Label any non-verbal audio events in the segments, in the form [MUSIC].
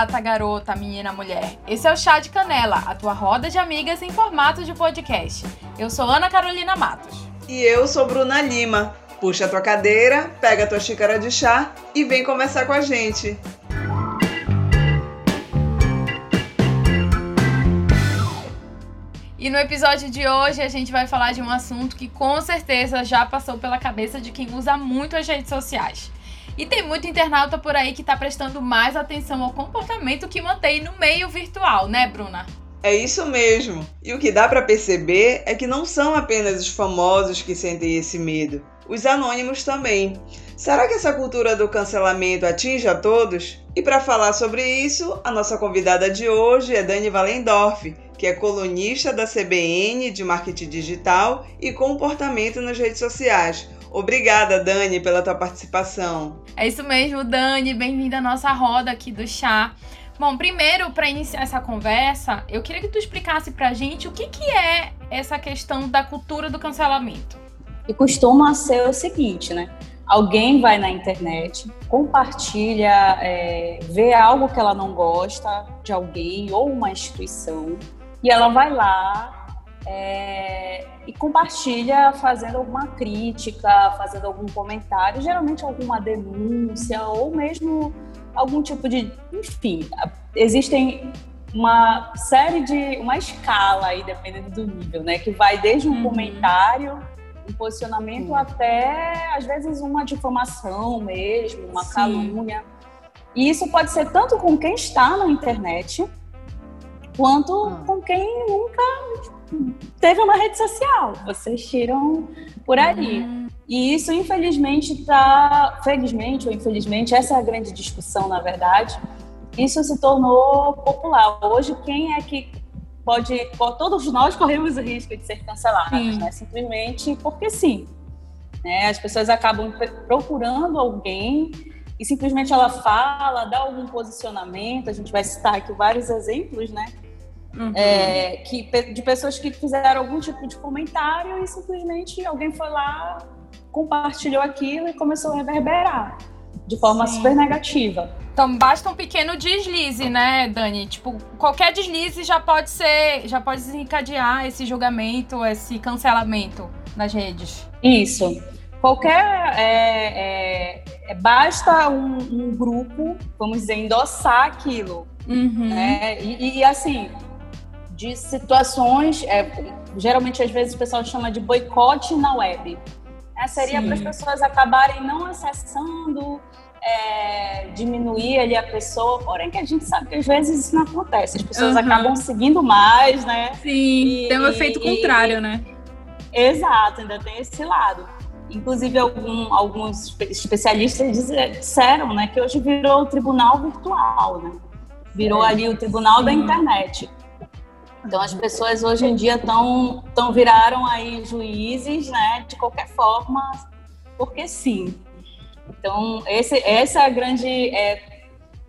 Gata, garota, menina, mulher. Esse é o Chá de Canela, a tua roda de amigas em formato de podcast. Eu sou Ana Carolina Matos. E eu sou Bruna Lima. Puxa a tua cadeira, pega a tua xícara de chá e vem conversar com a gente. E no episódio de hoje a gente vai falar de um assunto que com certeza já passou pela cabeça de quem usa muito as redes sociais. E tem muito internauta por aí que está prestando mais atenção ao comportamento que mantém no meio virtual, né, Bruna? É isso mesmo. E o que dá para perceber é que não são apenas os famosos que sentem esse medo, os anônimos também. Será que essa cultura do cancelamento atinge a todos? E para falar sobre isso, a nossa convidada de hoje é Dani Valendorf, que é colunista da CBN de marketing digital e comportamento nas redes sociais. Obrigada, Dani, pela tua participação. É isso mesmo, Dani. Bem-vinda à nossa roda aqui do chá. Bom, primeiro, para iniciar essa conversa, eu queria que tu explicasse pra gente o que, que é essa questão da cultura do cancelamento. E costuma ser o seguinte, né? Alguém vai na internet, compartilha, é, vê algo que ela não gosta de alguém ou uma instituição, e ela vai lá é, e compartilha fazendo alguma crítica, fazendo algum comentário, geralmente alguma denúncia ou mesmo algum tipo de. Enfim, existem uma série de. uma escala aí, dependendo do nível, né? Que vai desde um uhum. comentário, um posicionamento, Sim. até às vezes uma difamação mesmo, uma Sim. calúnia. E isso pode ser tanto com quem está na internet quanto ah. com quem nunca teve uma rede social. Vocês tiram por ali. Uhum. E isso, infelizmente, está. Felizmente ou infelizmente, essa é a grande discussão, na verdade. Isso se tornou popular. Hoje, quem é que pode. Todos nós corremos o risco de ser cancelados, né? Simplesmente porque sim. Né? As pessoas acabam procurando alguém e simplesmente ela fala, dá algum posicionamento. A gente vai citar aqui vários exemplos, né? Uhum. É, que, de pessoas que fizeram algum tipo de comentário e simplesmente alguém foi lá, compartilhou aquilo e começou a reverberar de forma Sim. super negativa. Então basta um pequeno deslize, né, Dani? Tipo, qualquer deslize já pode ser, já pode desencadear esse julgamento, esse cancelamento nas redes. Isso. Qualquer. É, é, é basta um, um, grupo, vamos dizer, endossar aquilo. Uhum. Né? E, e, assim, de situações, é, geralmente às vezes o pessoal chama de boicote na web. É, seria para as pessoas acabarem não acessando, é, diminuir ali a pessoa, porém que a gente sabe que às vezes isso não acontece, as pessoas uhum. acabam seguindo mais, né? Sim, e, tem um efeito e, contrário, e, né? Exato, ainda tem esse lado. Inclusive, algum, alguns especialistas disseram né, que hoje virou o tribunal virtual, né? Virou é. ali o tribunal da internet. Então as pessoas hoje em dia estão tão viraram aí juízes, né, de qualquer forma, porque sim. Então esse, essa é a grande, é,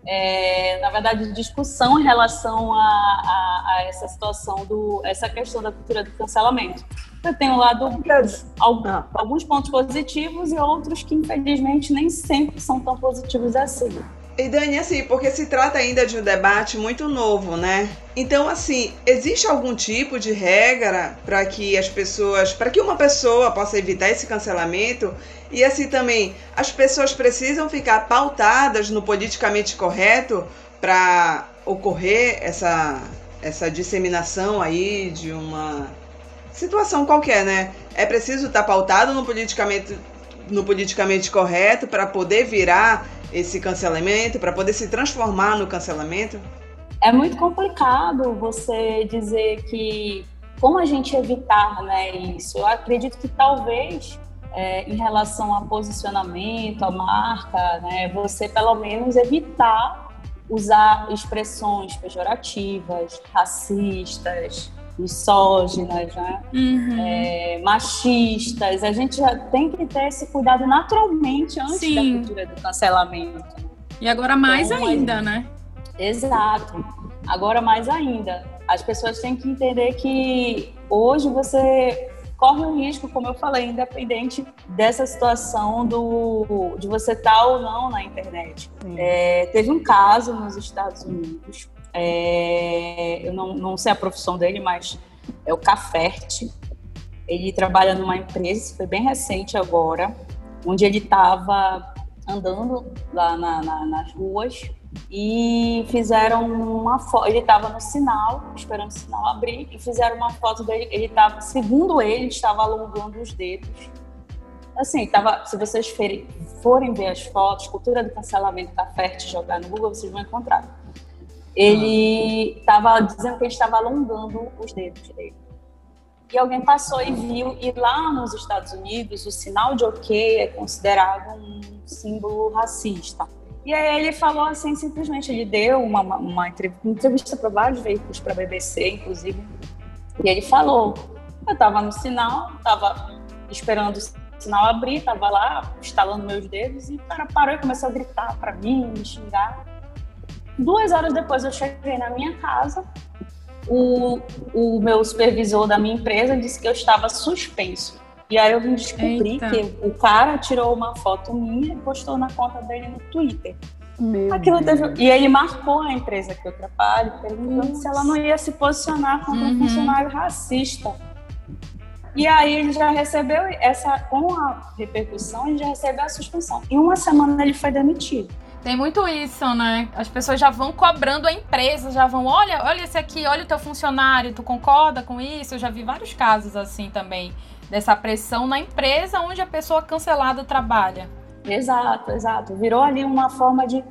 é, na verdade, discussão em relação a, a, a, essa situação do, essa questão da cultura do cancelamento. Eu tenho lá do, alguns pontos positivos e outros que infelizmente nem sempre são tão positivos assim. E Dani, assim, porque se trata ainda de um debate muito novo, né? Então, assim, existe algum tipo de regra para que as pessoas, para que uma pessoa possa evitar esse cancelamento? E assim também, as pessoas precisam ficar pautadas no politicamente correto para ocorrer essa essa disseminação aí de uma situação qualquer, né? É preciso estar tá pautado no politicamente no politicamente correto para poder virar esse cancelamento, para poder se transformar no cancelamento? É muito complicado você dizer que como a gente evitar né, isso. Eu acredito que talvez é, em relação a posicionamento, a marca, né, você pelo menos evitar usar expressões pejorativas, racistas, misóginas, né? Uhum. É, machistas. A gente já tem que ter esse cuidado naturalmente antes Sim. da cultura do cancelamento. E agora mais então, ainda, é... né? Exato. Agora mais ainda. As pessoas têm que entender que hoje você corre o risco, como eu falei, independente dessa situação do, de você estar tá ou não na internet. É, teve um caso nos Estados Unidos, é, eu não, não sei a profissão dele, mas é o Caferte. Ele trabalha numa empresa, foi bem recente agora, onde ele estava andando lá na, na, nas ruas e fizeram uma foto. Ele estava no sinal, esperando o sinal abrir, e fizeram uma foto dele. Ele estava, segundo ele, estava alongando os dedos. Assim, tava, se vocês forem ver as fotos, cultura do cancelamento da FERT, jogar no Google, vocês vão encontrar. Ele estava dizendo que ele estava alongando os dedos dele. E alguém passou e viu, e lá nos Estados Unidos, o sinal de ok é considerado um símbolo racista. E aí ele falou assim, simplesmente, ele deu uma, uma, entrevista para vários veículos, para a BBC, inclusive, e ele falou, eu estava no sinal, estava esperando o sinal abrir, estava lá, instalando meus dedos, e o cara parou e começou a gritar para mim, me xingar. Duas horas depois eu cheguei na minha casa, o, o meu supervisor da minha empresa disse que eu estava suspenso. E aí eu vim descobrir Eita. que o cara tirou uma foto minha e postou na conta dele no Twitter. Meu Aquilo teve... E ele marcou a empresa que eu trabalho, perguntando Nossa. se ela não ia se posicionar como uhum. um funcionário racista. E aí ele já recebeu essa, com a repercussão, ele já recebeu a suspensão. Em uma semana ele foi demitido. Tem muito isso, né? As pessoas já vão cobrando a empresa, já vão, olha, olha esse aqui, olha o teu funcionário, tu concorda com isso? Eu já vi vários casos assim também dessa pressão na empresa onde a pessoa cancelada trabalha. Exato, exato. Virou ali uma forma de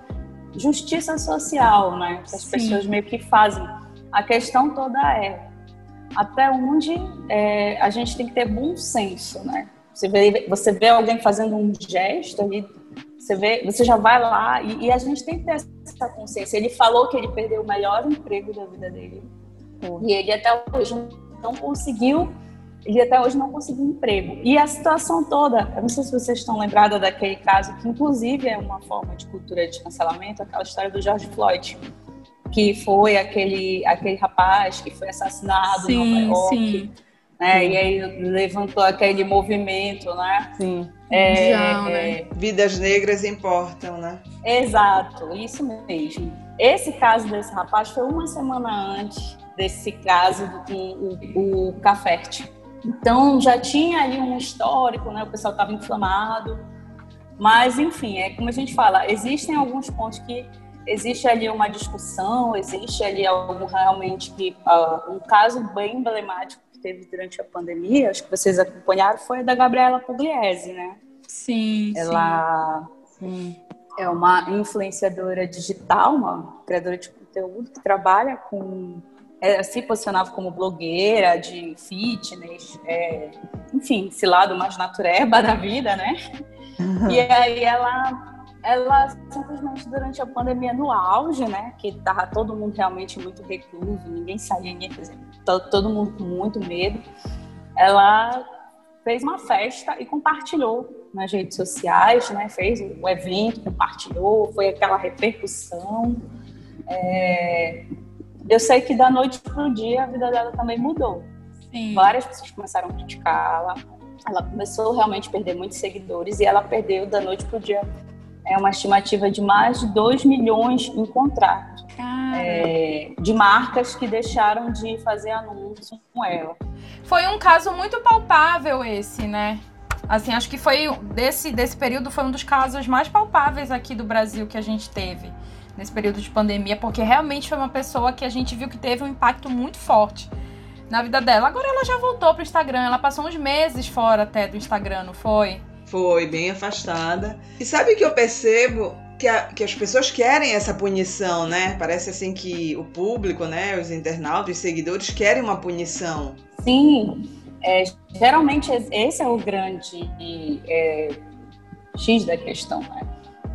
justiça social, né? Que as Sim. pessoas meio que fazem. A questão toda é até onde é, a gente tem que ter bom senso, né? Você vê, você vê alguém fazendo um gesto ali, você vê, você já vai lá e, e, a gente tem que ter essa consciência. Ele falou que ele perdeu o melhor emprego da vida dele e ele até hoje não conseguiu ele até hoje não conseguiu emprego. E a situação toda, eu não sei se vocês estão lembrados daquele caso, que inclusive é uma forma de cultura de cancelamento, aquela história do George Floyd, que foi aquele, aquele rapaz que foi assassinado sim, em Nova York. Sim. Né? Sim. E aí levantou aquele movimento, né? Sim. É, Já, né? Vidas negras importam, né? Exato, isso mesmo. Esse caso desse rapaz foi uma semana antes desse caso com o, o. Então já tinha ali um histórico, né? O pessoal estava inflamado. Mas, enfim, é como a gente fala, existem alguns pontos que existe ali uma discussão, existe ali algum realmente que uh, um caso bem emblemático teve durante a pandemia, acho que vocês acompanharam, foi da Gabriela Pugliese, né? Sim. Ela sim. é uma influenciadora digital, uma criadora de conteúdo que trabalha com é, se posicionava como blogueira de fitness, é, enfim, esse lado mais natureba da vida, né? E aí ela, ela simplesmente durante a pandemia no auge, né? Que tava todo mundo realmente muito recluso, ninguém saía, ninguém fazia, todo mundo com muito medo. Ela fez uma festa e compartilhou nas redes sociais, né? Fez o evento, compartilhou, foi aquela repercussão. É, eu sei que da noite para o dia a vida dela também mudou. Sim. Várias pessoas começaram a criticá-la. Ela começou realmente a perder muitos seguidores e ela perdeu da noite para o dia é uma estimativa de mais de 2 milhões em contratos é, de marcas que deixaram de fazer anúncios com ela. Foi um caso muito palpável esse, né? Assim, acho que foi desse, desse período foi um dos casos mais palpáveis aqui do Brasil que a gente teve nesse período de pandemia, porque realmente foi uma pessoa que a gente viu que teve um impacto muito forte na vida dela. Agora ela já voltou pro Instagram, ela passou uns meses fora até do Instagram, não foi? Foi, bem afastada. E sabe que eu percebo que, a, que as pessoas querem essa punição, né? Parece assim que o público, né, os internautas, os seguidores querem uma punição. Sim, é, geralmente esse é o grande é, X da questão, né?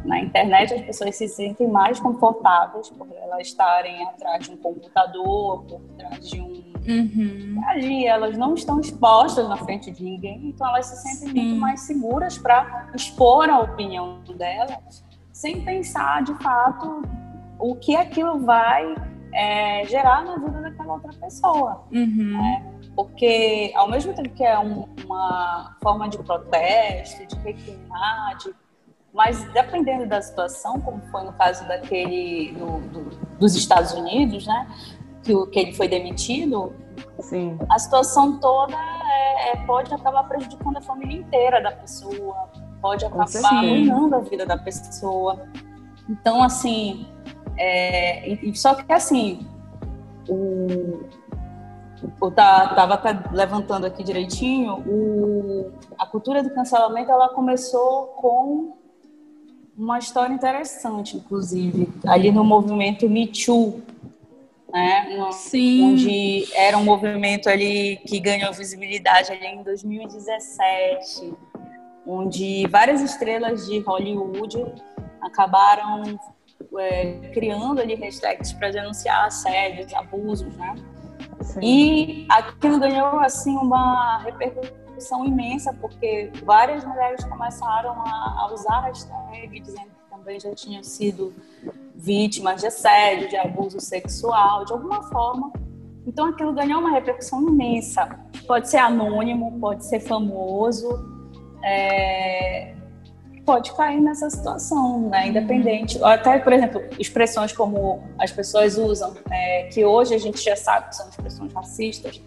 Na internet, as pessoas se sentem mais confortáveis por elas estarem atrás de um computador, por trás de um. Uhum. Ali, elas não estão expostas na frente de ninguém, então elas se sentem Sim. muito mais seguras para expor a opinião delas, sem pensar de fato o que aquilo vai é, gerar na vida daquela outra pessoa. Uhum. Né? porque ao mesmo tempo que é um, uma forma de protesto, de reclamar, de, mas dependendo da situação, como foi no caso daquele do, do, dos Estados Unidos, né, que, o, que ele foi demitido, Sim. a situação toda é, é, pode acabar prejudicando a família inteira da pessoa, pode acabar arruinando a vida da pessoa. Então, assim, é, só que assim, o, eu tava levantando aqui direitinho, o, a cultura do cancelamento ela começou com uma história interessante, inclusive, ali no movimento Me Too, né? No, Sim. Onde era um movimento ali que ganhou visibilidade ali em 2017, onde várias estrelas de Hollywood acabaram é, criando ali hashtags para denunciar assédios, abusos, né? Sim. E aquilo ganhou assim uma repercussão imensa porque várias mulheres começaram a, a usar a hashtag dizendo que também já tinham sido vítimas de assédio, de abuso sexual, de alguma forma. Então aquilo ganhou uma repercussão imensa. Pode ser anônimo, pode ser famoso, é, pode cair nessa situação, né? Independente. Até, por exemplo, expressões como as pessoas usam, é, que hoje a gente já sabe que são expressões racistas,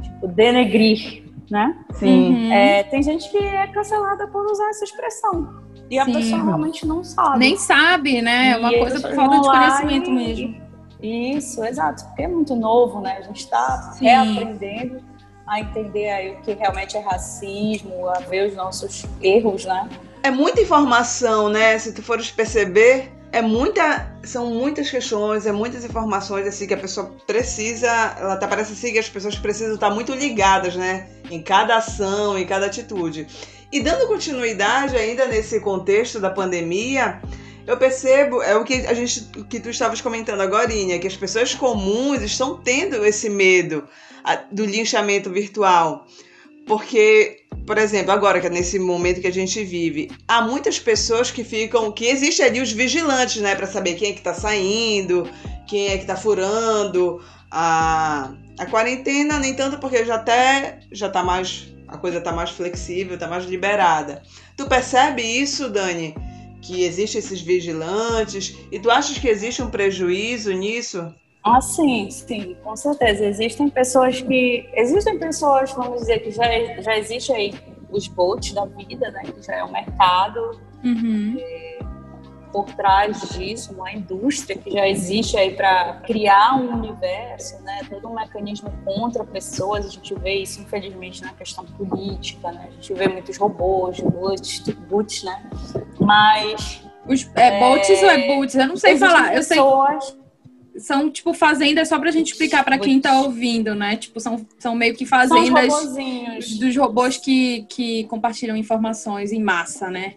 tipo denegrir, né? Sim. Uhum. É, tem gente que é cancelada por usar essa expressão. E a Sim. pessoa realmente não sabe. Nem sabe, né? É uma e coisa por falta de conhecimento e... mesmo. Isso, exato. Porque é muito novo, né? A gente está reaprendendo a entender aí o que realmente é racismo, a ver os nossos erros, né? É muita informação, né? Se tu fores perceber, é muita, são muitas questões, é muitas informações assim que a pessoa precisa, ela tá parece assim que as pessoas precisam estar muito ligadas, né, em cada ação, em cada atitude. E dando continuidade ainda nesse contexto da pandemia, eu percebo, é o que a gente que tu estavas comentando agora, que as pessoas comuns estão tendo esse medo do linchamento virtual. Porque, por exemplo, agora que é nesse momento que a gente vive, há muitas pessoas que ficam, que existe ali os vigilantes, né, para saber quem é que tá saindo, quem é que tá furando a, a quarentena, nem tanto porque já até já tá mais a coisa tá mais flexível, tá mais liberada. Tu percebe isso, Dani? Que existem esses vigilantes e tu achas que existe um prejuízo nisso? Ah, sim, sim, com certeza. Existem pessoas que. Existem pessoas, vamos dizer, que já, já existe aí os bots da vida, né? Que já é um mercado. Uhum. É, por trás disso, uma indústria que já existe aí para criar um universo, né? Todo um mecanismo contra pessoas. A gente vê isso, infelizmente, na questão política, né? A gente vê muitos robôs, bots, bots né? Mas. Os, é, é bots ou é bots? Eu não sei falar. Eu sei são tipo fazendas só pra gente explicar para quem tá ouvindo, né? Tipo, são, são meio que fazendas dos robôs que, que compartilham informações em massa, né?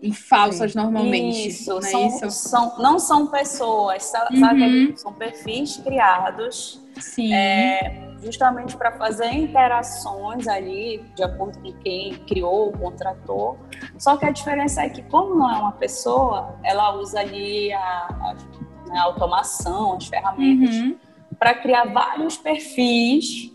Em falsas Sim. normalmente. Isso, né? são, Isso. São, não são pessoas, sabe? Uhum. São perfis criados. Sim. É, justamente para fazer interações ali, de acordo com quem criou, contratou. Só que a diferença é que, como não é uma pessoa, ela usa ali a, a né, a automação, as ferramentas, uhum. para criar vários perfis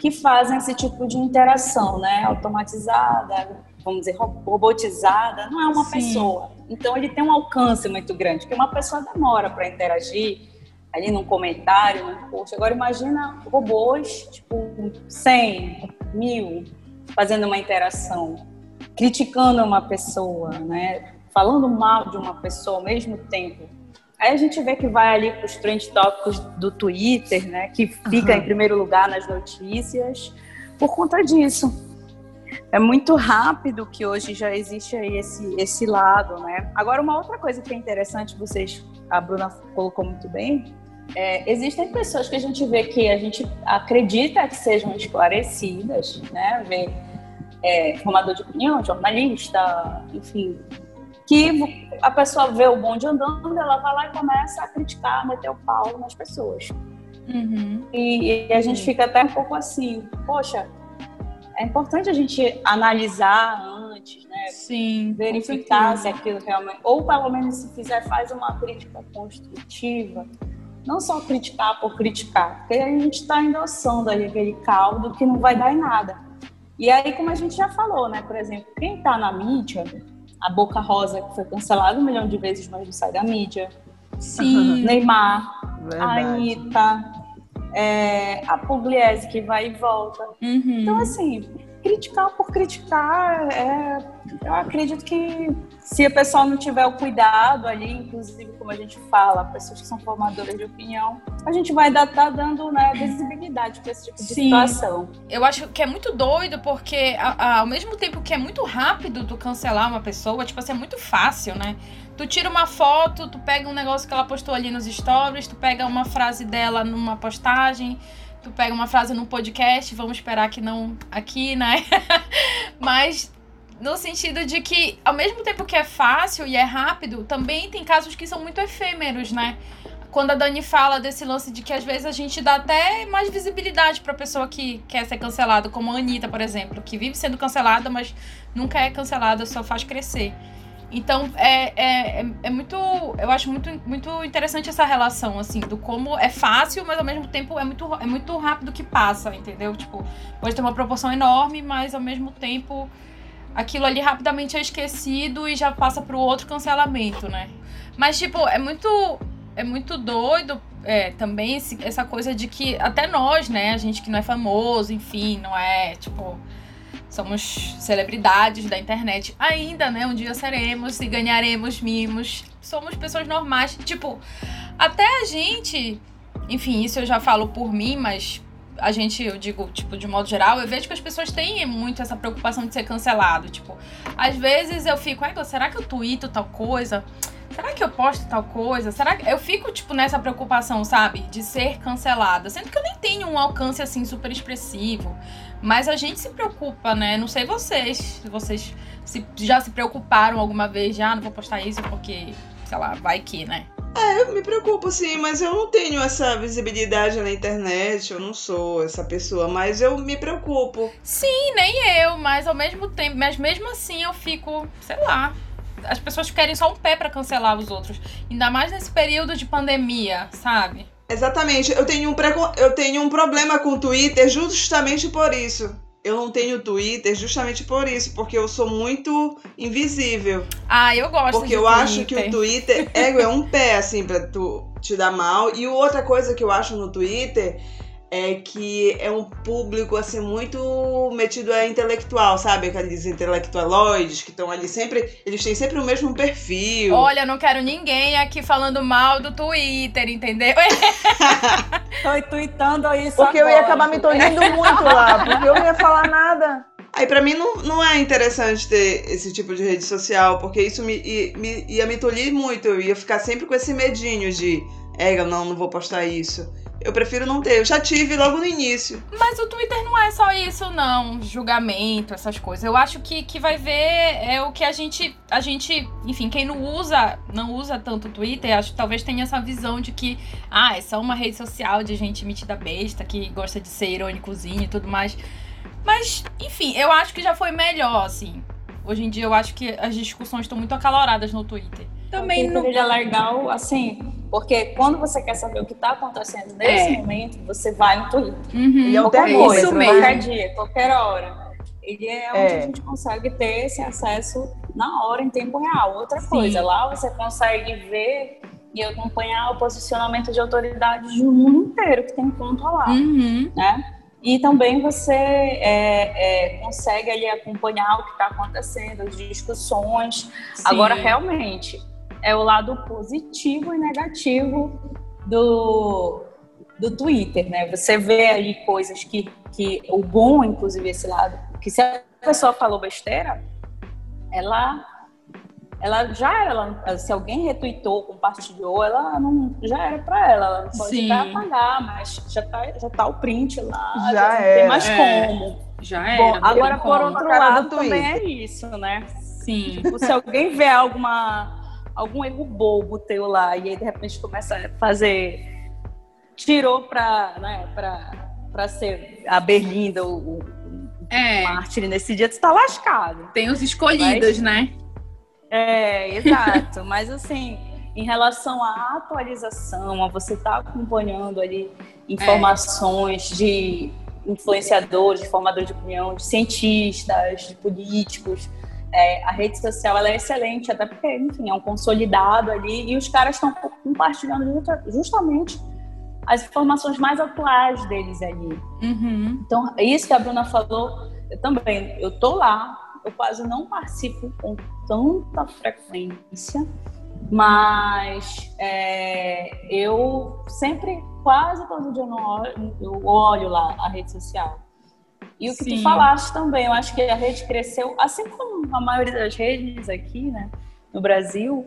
que fazem esse tipo de interação, né? Automatizada, vamos dizer, robotizada, não é uma Sim. pessoa. Então ele tem um alcance muito grande, porque uma pessoa demora para interagir ali num comentário, num post. Agora imagina robôs, tipo, 100, mil, fazendo uma interação, criticando uma pessoa, né? Falando mal de uma pessoa ao mesmo tempo. Aí a gente vê que vai ali para os trend tópicos do Twitter, né? Que fica uhum. em primeiro lugar nas notícias por conta disso. É muito rápido que hoje já existe aí esse, esse lado, né? Agora, uma outra coisa que é interessante, vocês, a Bruna colocou muito bem, é, existem pessoas que a gente vê que a gente acredita que sejam esclarecidas, né? Vê é, formador de opinião, jornalista, enfim, que a pessoa vê o bonde andando, ela vai lá e começa a criticar, meter o pau nas pessoas. Uhum. E, e, a gente fica até um pouco assim, poxa, é importante a gente analisar antes, né? Sim. Verificar se aquilo realmente. Ou pelo menos se fizer, faz uma crítica construtiva. Não só criticar por criticar, porque a gente está endossando ali aquele caldo que não vai dar em nada. E aí, como a gente já falou, né? Por exemplo, quem está na mídia, a Boca Rosa, que foi cancelada um milhão de vezes, mas não sai da mídia. Sim. Neymar, Verdade. a Anitta, é, a Pugliese que vai e volta. Uhum. Então, assim, criticar por criticar, é, eu acredito que se a pessoa não tiver o cuidado ali, inclusive como a gente fala, pessoas que são formadoras de opinião, a gente vai estar tá dando né, visibilidade para esse tipo de Sim. situação. Eu acho que é muito doido porque a, a, ao mesmo tempo que é muito rápido tu cancelar uma pessoa, tipo assim, é muito fácil, né? Tu tira uma foto, tu pega um negócio que ela postou ali nos stories, tu pega uma frase dela numa postagem, tu pega uma frase num podcast, vamos esperar que não aqui, né? [LAUGHS] Mas no sentido de que, ao mesmo tempo que é fácil e é rápido, também tem casos que são muito efêmeros, né? Quando a Dani fala desse lance de que às vezes a gente dá até mais visibilidade pra pessoa que quer ser cancelada, como a Anitta, por exemplo, que vive sendo cancelada, mas nunca é cancelada, só faz crescer. Então, é, é, é, é, muito. Eu acho muito, muito interessante essa relação, assim, do como é fácil, mas ao mesmo tempo é muito, é muito rápido que passa, entendeu? Tipo, pode ter uma proporção enorme, mas ao mesmo tempo aquilo ali rapidamente é esquecido e já passa pro outro cancelamento, né? Mas, tipo, é muito. É muito doido é, também esse, essa coisa de que até nós, né, a gente que não é famoso, enfim, não é, tipo Somos celebridades da internet ainda, né? Um dia seremos e ganharemos mimos. Somos pessoas normais. Tipo, até a gente. Enfim, isso eu já falo por mim, mas a gente, eu digo, tipo, de modo geral, eu vejo que as pessoas têm muito essa preocupação de ser cancelado. Tipo, às vezes eu fico, ai, será que eu tuito tal coisa? Será que eu posto tal coisa? Será que eu fico, tipo, nessa preocupação, sabe? De ser cancelada. Sendo que eu nem tenho um alcance assim super expressivo. Mas a gente se preocupa, né? Não sei vocês. Se vocês se, já se preocuparam alguma vez, já ah, não vou postar isso porque, sei lá, vai que, né? É, eu me preocupo sim, mas eu não tenho essa visibilidade na internet, eu não sou essa pessoa, mas eu me preocupo. Sim, nem eu, mas ao mesmo tempo, mas mesmo assim eu fico, sei lá, as pessoas querem só um pé para cancelar os outros, ainda mais nesse período de pandemia, sabe? Exatamente. Eu tenho, um preco... eu tenho um problema com o Twitter justamente por isso. Eu não tenho Twitter justamente por isso, porque eu sou muito invisível. Ah, eu gosto Porque eu Twitter. acho que o Twitter é, é um [LAUGHS] pé, assim, pra tu te dar mal. E outra coisa que eu acho no Twitter é que é um público assim muito metido a intelectual, sabe? Aqueles intelectualoides que estão ali sempre, eles têm sempre o mesmo perfil. Olha, não quero ninguém aqui falando mal do Twitter, entendeu? [LAUGHS] Tô tweetando isso Porque agora. eu ia acabar me tolindo muito lá, porque eu não ia falar nada. Aí para mim não, não é interessante ter esse tipo de rede social, porque isso me, ia me, ia me tolir muito, eu ia ficar sempre com esse medinho de, é, não, não vou postar isso. Eu prefiro não ter. Eu já tive logo no início. Mas o Twitter não é só isso, não. Julgamento, essas coisas. Eu acho que, que vai ver é o que a gente. A gente. Enfim, quem não usa, não usa tanto o Twitter, acho que talvez tenha essa visão de que, ah, é só uma rede social de gente metida besta, que gosta de ser irônicozinho e tudo mais. Mas, enfim, eu acho que já foi melhor, assim. Hoje em dia eu acho que as discussões estão muito acaloradas no Twitter. Também não. Ele é legal, assim, porque quando você quer saber o que está acontecendo nesse é. momento, você vai no Twitter. Uhum, e é qualquer coisa, isso mesmo. qualquer dia, qualquer hora. Ele é onde é. a gente consegue ter esse acesso na hora, em tempo real. Outra Sim. coisa, lá você consegue ver e acompanhar o posicionamento de autoridades do mundo inteiro que tem conta lá, uhum. né? E também você é, é, consegue ali acompanhar o que está acontecendo, as discussões. Sim. Agora, realmente, é o lado positivo e negativo do, do Twitter, né? Você vê ali coisas que, que o bom, inclusive, esse lado, que se a pessoa falou besteira, ela ela já ela, se alguém retweetou, compartilhou, ela não já era para ela, ela não pode Sim. até apagar, mas já tá, já tá o print lá, já, já não tem mais é. como. Já era. Bom, agora por outro lado também é isso, né? Sim. Tipo, se alguém vê alguma algum erro bobo teu lá e aí de repente começa a fazer tirou para né, para ser a Berlinda o, o é. mártir nesse dia tu tá lascado tem os escolhidos Mas, né é exato [LAUGHS] mas assim em relação à atualização, a você estar tá acompanhando ali informações é. de influenciadores, de formadores de opinião, de cientistas, de políticos. É, a rede social ela é excelente, até porque, enfim, é um consolidado ali e os caras estão compartilhando justamente as informações mais atuais deles ali. Uhum. Então, é isso que a Bruna falou, eu também, eu tô lá, eu quase não participo com tanta frequência, mas é, eu sempre, quase todo dia, eu olho, eu olho lá a rede social. E o que Sim. tu falaste também, eu acho que a rede cresceu, assim como a maioria das redes aqui, né, no Brasil,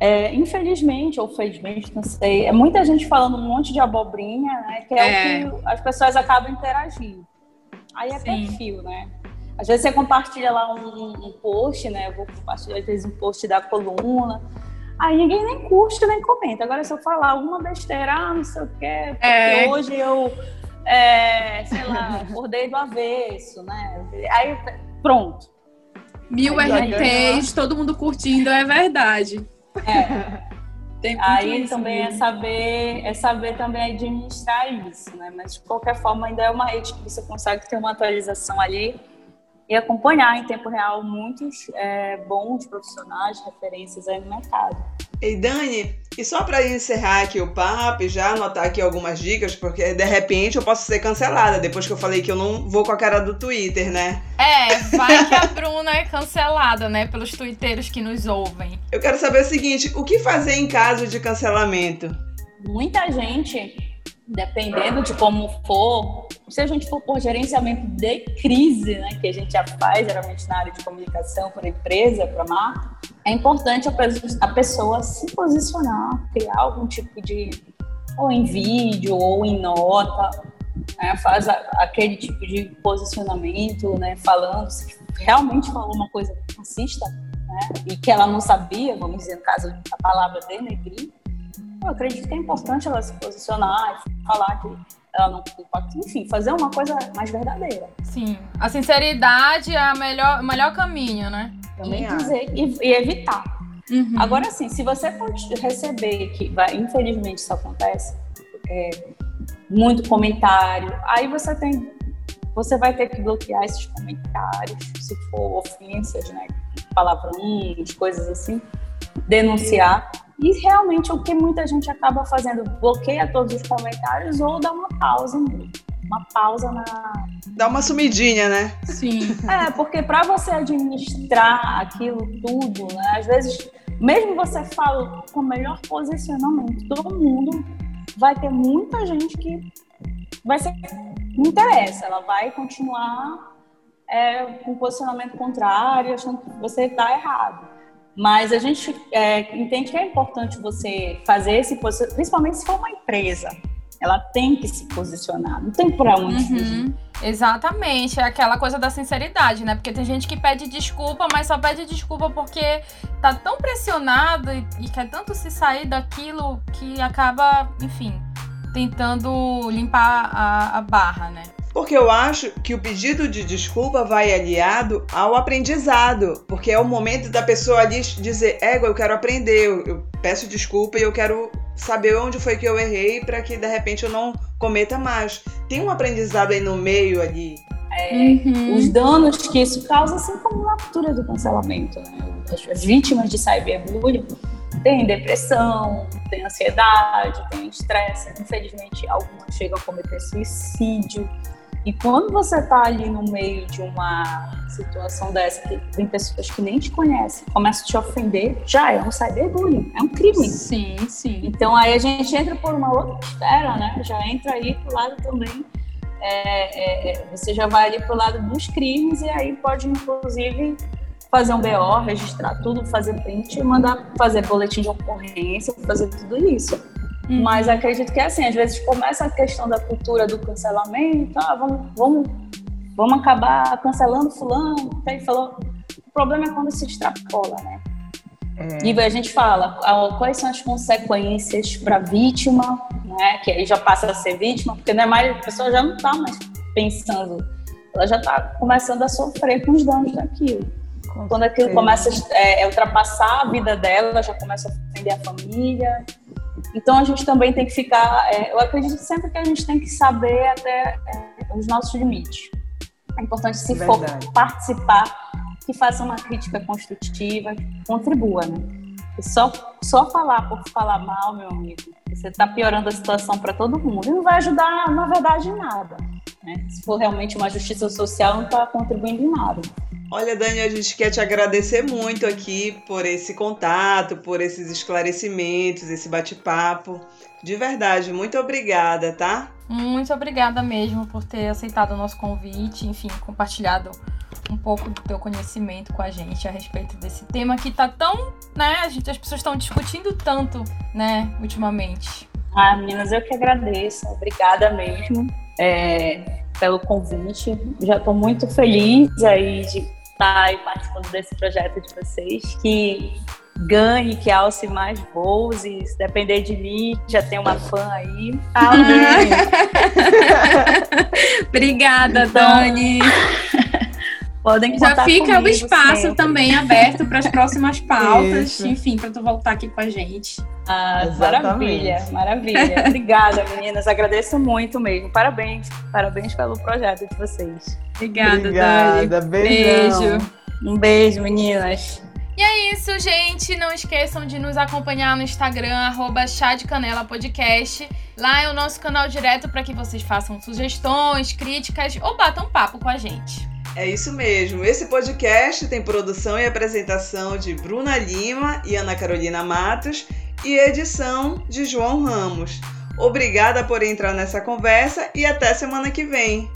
é, infelizmente, ou felizmente, não sei, é muita gente falando um monte de abobrinha, né, que é, é. o que as pessoas acabam interagindo. Aí é Sim. perfil, né? Às vezes você compartilha lá um, um, post, né? Eu vou compartilhar às vezes um post da coluna. Aí ninguém nem curte, nem comenta. Agora, se eu falar alguma besteira, ah, não sei o quê, porque é. hoje eu, é, sei lá, acordei do avesso, né? Aí, pronto. Mil aí, RTs, todo mundo curtindo, é verdade. É. Aí também é saber, é saber também administrar isso, né? Mas de qualquer forma ainda é uma rede que você consegue ter uma atualização ali e acompanhar em tempo real muitos é, bons profissionais, referências aí no mercado. E Dani, e só para encerrar aqui o papo e já anotar aqui algumas dicas, porque de repente eu posso ser cancelada depois que eu falei que eu não vou com a cara do Twitter, né? É, vai que a Bruna é cancelada, né, pelos twitteiros que nos ouvem. Eu quero saber o seguinte: o que fazer em caso de cancelamento? Muita gente dependendo de como for, se a gente for por gerenciamento de crise, né, que a gente já faz geralmente na área de comunicação para empresa, para marca, é importante a pessoa se posicionar, criar algum tipo de ou em vídeo ou em nota, né, faz a, aquele tipo de posicionamento, né, falando se realmente falou uma coisa racista, né, e que ela não sabia, vamos dizer, no caso da palavra denegrir, eu acredito que é importante ela se posicionar e falar que ela não culpa, enfim, fazer uma coisa mais verdadeira. Sim, a sinceridade é a melhor, o melhor caminho, né? Também e dizer e, e evitar. Uhum. Agora, sim, se você pode receber, que vai, infelizmente isso acontece, é, muito comentário, aí você tem, você vai ter que bloquear esses comentários, se for ofensas, né, palavrões, coisas assim, denunciar e realmente o que muita gente acaba fazendo, bloqueia todos os comentários ou dá uma pausa mesmo. Uma pausa na. Dá uma sumidinha, né? Sim. [LAUGHS] é, porque para você administrar aquilo tudo, né, às vezes, mesmo você fala com o melhor posicionamento, todo mundo vai ter muita gente que vai ser. Não interessa, ela vai continuar é, com posicionamento contrário, achando que você está errado. Mas a gente é, entende que é importante você fazer esse posicionamento, principalmente se for uma empresa. Ela tem que se posicionar, não tem para onde uhum. fugir. Exatamente, é aquela coisa da sinceridade, né? Porque tem gente que pede desculpa, mas só pede desculpa porque tá tão pressionado e, e quer tanto se sair daquilo que acaba, enfim, tentando limpar a, a barra, né? Porque eu acho que o pedido de desculpa vai aliado ao aprendizado, porque é o momento da pessoa ali dizer: ego, eu quero aprender, eu, eu peço desculpa e eu quero saber onde foi que eu errei para que de repente eu não cometa mais. Tem um aprendizado aí no meio ali. É, uhum. Os danos que isso causa, assim como na cultura do cancelamento. Né? As vítimas de cyberbullying têm depressão, têm ansiedade, têm estresse. Infelizmente, algumas chegam a cometer suicídio. E quando você está ali no meio de uma situação dessa, que tem pessoas que nem te conhecem, começam a te ofender, já é um cyberbullying, é um crime. Sim, sim. Então aí a gente entra por uma outra esfera, né? Já entra aí pro lado também. É, é, é você já vai ali pro lado dos crimes e aí pode, inclusive, fazer um BO, registrar tudo, fazer print, mandar fazer boletim de ocorrência, fazer tudo isso. Uhum. Mas acredito que é assim, às vezes começa a questão da cultura do cancelamento, ah, vamos, vamos, vamos acabar cancelando fulano, aí falou. O problema é quando se extrapola, né? É. E a gente fala ah, quais são as consequências para a vítima, né? Que aí já passa a ser vítima, porque não é mais, a pessoa já não está mais pensando, ela já está começando a sofrer com os danos daquilo. Quando aquilo começa a é, ultrapassar a vida dela, já começa a atender a família. Então a gente também tem que ficar. É, eu acredito sempre que a gente tem que saber até é, os nossos limites. É importante se for participar, que faça uma crítica construtiva, contribua, né? E só, só falar por falar mal, meu amigo, você está piorando a situação para todo mundo e não vai ajudar, na verdade, em nada. Né? Se for realmente uma justiça social, não está contribuindo em nada. Olha, Dani, a gente quer te agradecer muito aqui por esse contato, por esses esclarecimentos, esse bate-papo. De verdade, muito obrigada, tá? Muito obrigada mesmo por ter aceitado o nosso convite, enfim, compartilhado um pouco do teu conhecimento com a gente a respeito desse tema que tá tão, né, a gente, as pessoas estão discutindo tanto, né, ultimamente. Ah, meninas, eu que agradeço. Obrigada mesmo é, pelo convite. Já estou muito feliz aí de estar aí participando desse projeto de vocês. Que ganhe, que alce mais voos e se depender de mim, já tem uma fã aí. Amém. [LAUGHS] [LAUGHS] Obrigada, então, Dani. [LAUGHS] Podem Já fica o espaço sempre. também aberto para as próximas pautas, Isso. enfim, para tu voltar aqui com a gente. Ah, maravilha, maravilha. Obrigada, meninas. Agradeço muito mesmo. Parabéns, parabéns pelo projeto de vocês. Obrigada, Obrigada Dani. Beijo. Um beijo, meninas. E é isso, gente. Não esqueçam de nos acompanhar no Instagram, arroba Chá de Canela Podcast. Lá é o nosso canal direto para que vocês façam sugestões, críticas ou batam papo com a gente. É isso mesmo. Esse podcast tem produção e apresentação de Bruna Lima e Ana Carolina Matos e edição de João Ramos. Obrigada por entrar nessa conversa e até semana que vem.